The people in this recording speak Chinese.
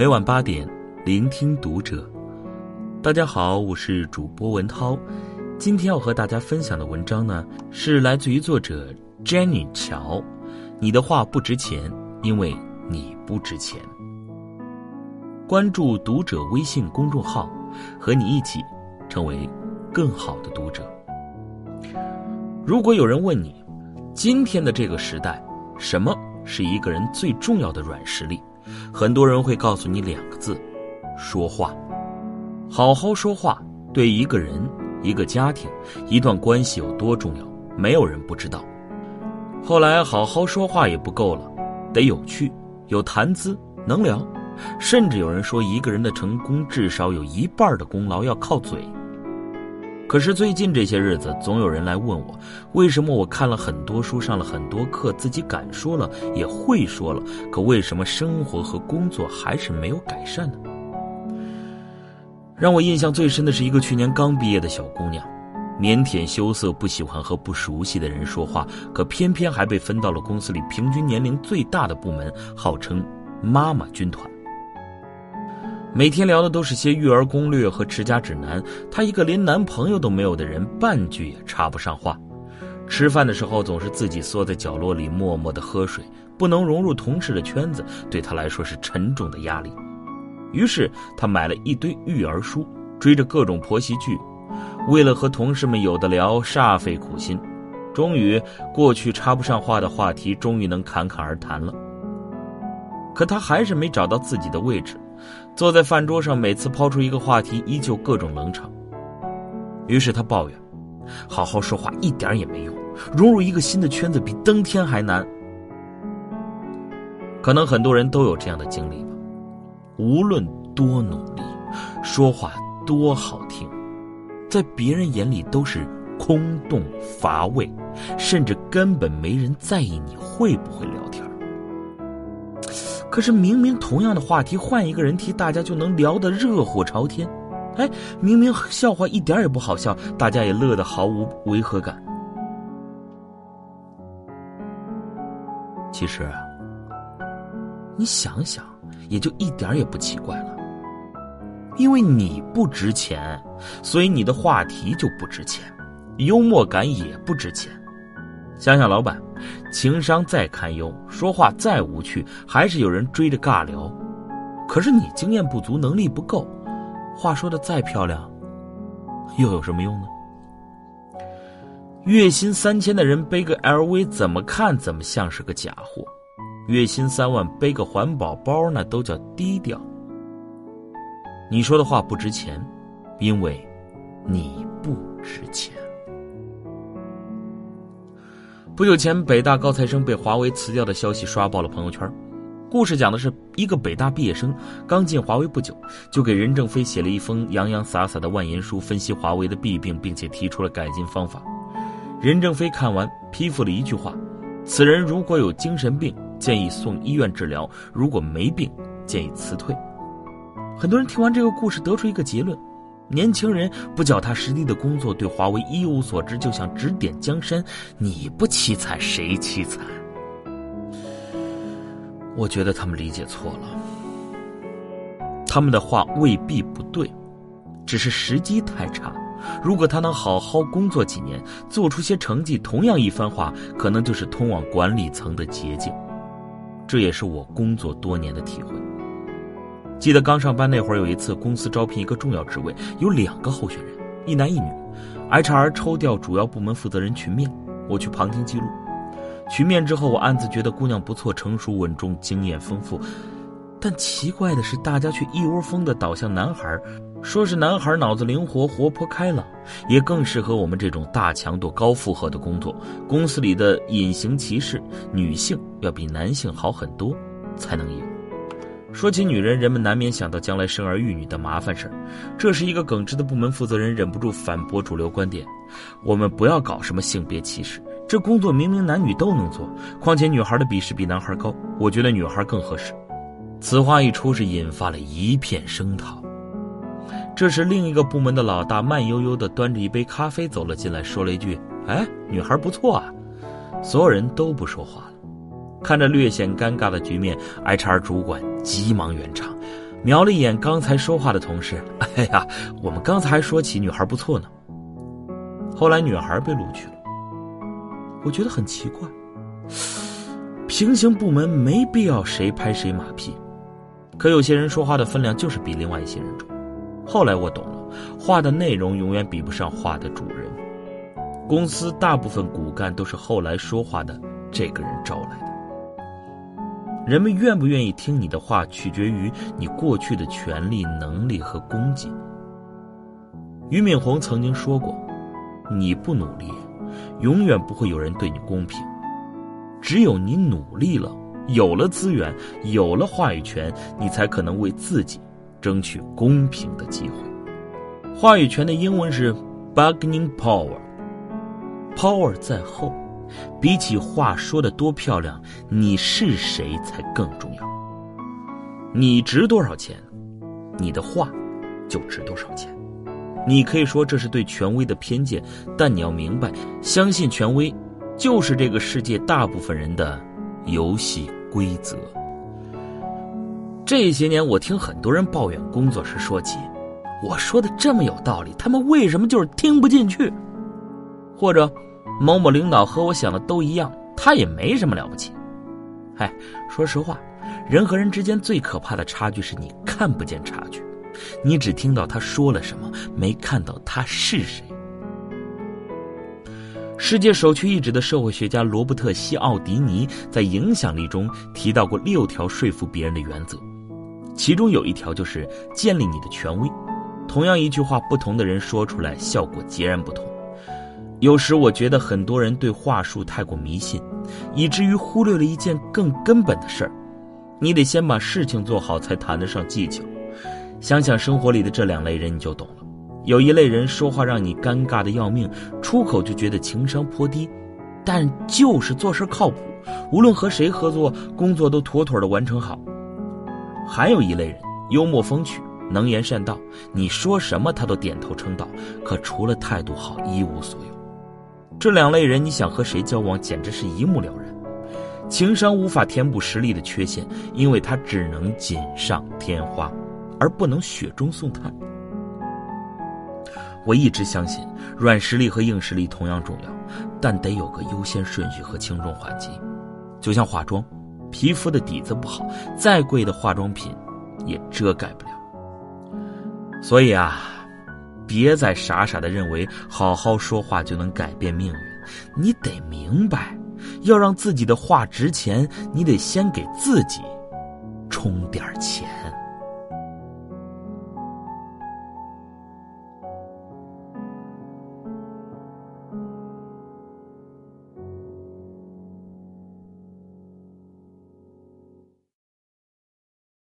每晚八点，聆听读者。大家好，我是主播文涛。今天要和大家分享的文章呢，是来自于作者 Jenny 乔。你的话不值钱，因为你不值钱。关注读者微信公众号，和你一起成为更好的读者。如果有人问你，今天的这个时代，什么是一个人最重要的软实力？很多人会告诉你两个字：说话。好好说话，对一个人、一个家庭、一段关系有多重要，没有人不知道。后来，好好说话也不够了，得有趣、有谈资、能聊。甚至有人说，一个人的成功至少有一半的功劳要靠嘴。可是最近这些日子，总有人来问我，为什么我看了很多书，上了很多课，自己敢说了，也会说了，可为什么生活和工作还是没有改善呢？让我印象最深的是一个去年刚毕业的小姑娘，腼腆羞涩，不喜欢和不熟悉的人说话，可偏偏还被分到了公司里平均年龄最大的部门，号称“妈妈军团”。每天聊的都是些育儿攻略和持家指南。她一个连男朋友都没有的人，半句也插不上话。吃饭的时候总是自己缩在角落里默默的喝水，不能融入同事的圈子，对她来说是沉重的压力。于是她买了一堆育儿书，追着各种婆媳剧，为了和同事们有的聊，煞费苦心。终于，过去插不上话的话题，终于能侃侃而谈了。可她还是没找到自己的位置。坐在饭桌上，每次抛出一个话题，依旧各种冷场。于是他抱怨：“好好说话一点也没用，融入一个新的圈子比登天还难。”可能很多人都有这样的经历吧。无论多努力，说话多好听，在别人眼里都是空洞乏味，甚至根本没人在意你会不会聊。可是明明同样的话题，换一个人提，大家就能聊得热火朝天。哎，明明笑话一点也不好笑，大家也乐得毫无违和感。其实啊，你想想，也就一点也不奇怪了。因为你不值钱，所以你的话题就不值钱，幽默感也不值钱。想想老板，情商再堪忧，说话再无趣，还是有人追着尬聊。可是你经验不足，能力不够，话说的再漂亮，又有什么用呢？月薪三千的人背个 LV，怎么看怎么像是个假货；月薪三万背个环保包，那都叫低调。你说的话不值钱，因为你不值钱。不久前，北大高材生被华为辞掉的消息刷爆了朋友圈。故事讲的是一个北大毕业生刚进华为不久，就给任正非写了一封洋洋洒洒的万言书，分析华为的弊病，并且提出了改进方法。任正非看完批复了一句话：“此人如果有精神病，建议送医院治疗；如果没病，建议辞退。”很多人听完这个故事，得出一个结论。年轻人不脚踏实地的工作，对华为一无所知，就想指点江山。你不凄惨，谁凄惨？我觉得他们理解错了。他们的话未必不对，只是时机太差。如果他能好好工作几年，做出些成绩，同样一番话，可能就是通往管理层的捷径。这也是我工作多年的体会。记得刚上班那会儿，有一次公司招聘一个重要职位，有两个候选人，一男一女。HR 抽调主要部门负责人群面，我去旁听记录。群面之后，我暗自觉得姑娘不错，成熟稳重，经验丰富。但奇怪的是，大家却一窝蜂的倒向男孩，说是男孩脑子灵活、活泼开朗，也更适合我们这种大强度、高负荷的工作。公司里的隐形歧视，女性要比男性好很多，才能赢。说起女人，人们难免想到将来生儿育女的麻烦事儿。这是一个耿直的部门负责人忍不住反驳主流观点：我们不要搞什么性别歧视，这工作明明男女都能做，况且女孩的笔试比男孩高，我觉得女孩更合适。此话一出，是引发了一片声讨。这时，另一个部门的老大慢悠悠地端着一杯咖啡走了进来，说了一句：“哎，女孩不错啊。”所有人都不说话。看着略显尴尬的局面，HR 主管急忙圆场：“瞄了一眼刚才说话的同事，哎呀，我们刚才还说起女孩不错呢。后来女孩被录取了，我觉得很奇怪。平行部门没必要谁拍谁马屁，可有些人说话的分量就是比另外一些人重。后来我懂了，话的内容永远比不上话的主人。公司大部分骨干都是后来说话的这个人招来的。人们愿不愿意听你的话，取决于你过去的权力、能力和功绩。俞敏洪曾经说过：“你不努力，永远不会有人对你公平。只有你努力了，有了资源，有了话语权，你才可能为自己争取公平的机会。”话语权的英文是 “bargaining power”，power 在后。比起话说的多漂亮，你是谁才更重要。你值多少钱，你的话就值多少钱。你可以说这是对权威的偏见，但你要明白，相信权威就是这个世界大部分人的游戏规则。这些年，我听很多人抱怨工作时说起，我说的这么有道理，他们为什么就是听不进去？或者？某某领导和我想的都一样，他也没什么了不起。哎，说实话，人和人之间最可怕的差距是你看不见差距，你只听到他说了什么，没看到他是谁。世界首屈一指的社会学家罗伯特·西奥迪尼在《影响力》中提到过六条说服别人的原则，其中有一条就是建立你的权威。同样一句话，不同的人说出来，效果截然不同。有时我觉得很多人对话术太过迷信，以至于忽略了一件更根本的事儿：你得先把事情做好，才谈得上技巧。想想生活里的这两类人，你就懂了。有一类人说话让你尴尬的要命，出口就觉得情商颇低，但就是做事靠谱，无论和谁合作，工作都妥妥的完成好。还有一类人，幽默风趣，能言善道，你说什么他都点头称道，可除了态度好，一无所有。这两类人，你想和谁交往，简直是一目了然。情商无法填补实力的缺陷，因为它只能锦上添花，而不能雪中送炭。我一直相信，软实力和硬实力同样重要，但得有个优先顺序和轻重缓急。就像化妆，皮肤的底子不好，再贵的化妆品也遮盖不了。所以啊。别再傻傻的认为好好说话就能改变命运，你得明白，要让自己的话值钱，你得先给自己充点钱。